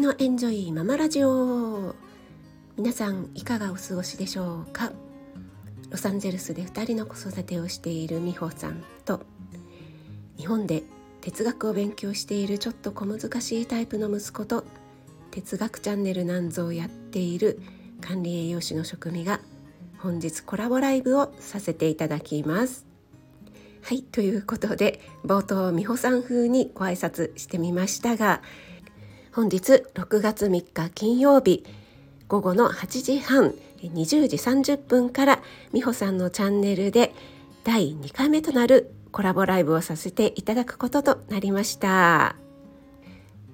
のエンジョイママラジオ。皆さんいかがお過ごしでしょうか？ロサンゼルスで2人の子育てをしている美穂さんと日本で哲学を勉強しているちょっと小難しいタイプの息子と哲学チャンネルなんぞをやっている管理栄養士の職味が本日コラボライブをさせていただきます。はいということで冒頭美穂さん風にご挨拶してみましたが本日6月3日金曜日午後の8時半20時30分から美穂さんのチャンネルで第2回目となるコラボライブをさせていただくこととなりました。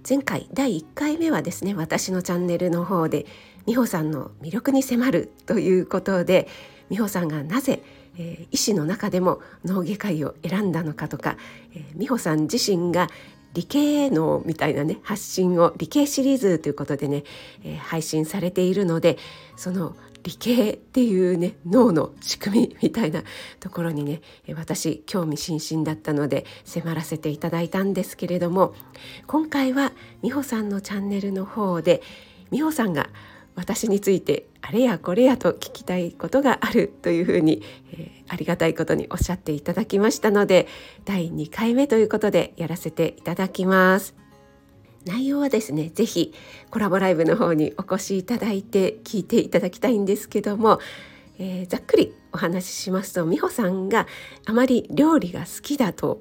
前回第1回目はですね私のチャンネルの方で美穂さんの魅力に迫るということで美穂さんがなぜ、えー、医師の中でも脳外科医を選んだのかとか、えー、美穂さん自身が理系のみたいなね発信を理系シリーズということでね、えー、配信されているのでその理系っていうね脳の仕組みみたいなところにね私興味津々だったので迫らせていただいたんですけれども今回は美穂さんのチャンネルの方で美穂さんが私についてあれやこれやと聞きたいことがあるというふうに、えー、ありがたいことにおっしゃっていただきましたので第2回目ということでやらせていただきます。内容はですね是非コラボライブの方にお越しいただいて聞いていただきたいんですけども、えー、ざっくりお話ししますと美穂さんがあまり料理が好きだと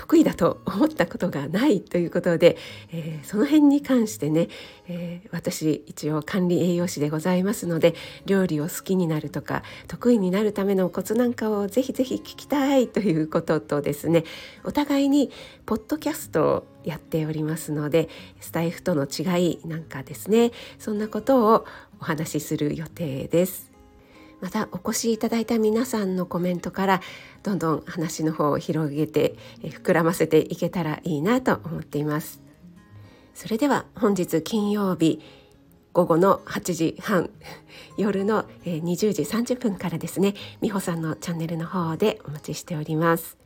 得意だと思ったことがないということで、えー、その辺に関してね、えー、私一応管理栄養士でございますので料理を好きになるとか得意になるためのコツなんかをぜひぜひ聞きたいということとですねお互いにポッドキャストをやっておりますのでスタイフとの違いなんかですねそんなことをお話しする予定です。またお越しいただいた皆さんのコメントからどんどん話の方を広げて膨らませていけたらいいなと思っています。それでは本日金曜日午後の8時半 夜の20時30分からですね美穂さんのチャンネルの方でお待ちしております。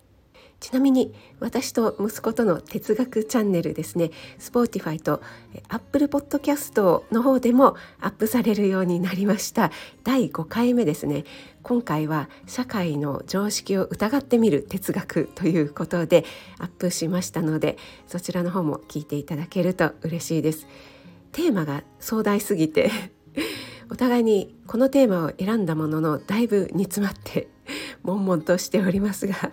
ちなみに私と息子との哲学チャンネルですね。Spotify と Apple Podcast の方でもアップされるようになりました。第5回目ですね。今回は社会の常識を疑ってみる哲学ということでアップしましたのでそちらの方も聞いていただけると嬉しいです。テーマが壮大すぎて お互いにこのテーマを選んだもののだいぶ煮詰まって悶々としておりますが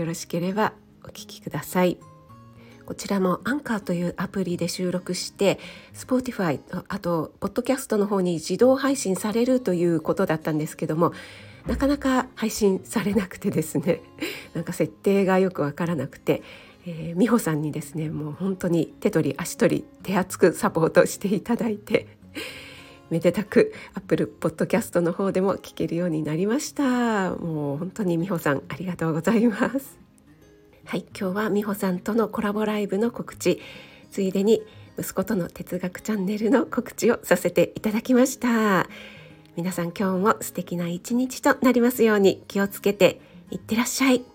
よろしければお聞きください。こちらもアンカーというアプリで収録して Spotify あとポッドキャストの方に自動配信されるということだったんですけどもなかなか配信されなくてですね なんか設定がよくわからなくて、えー、美穂さんにですねもう本当に手取り足取り手厚くサポートしていただいてめでたく Apple Podcast の方でも聞けるようになりました。もう本当に美穂さんありがとうございます。はい今日は美穂さんとのコラボライブの告知。ついでに息子との哲学チャンネルの告知をさせていただきました。皆さん今日も素敵な一日となりますように気をつけていってらっしゃい。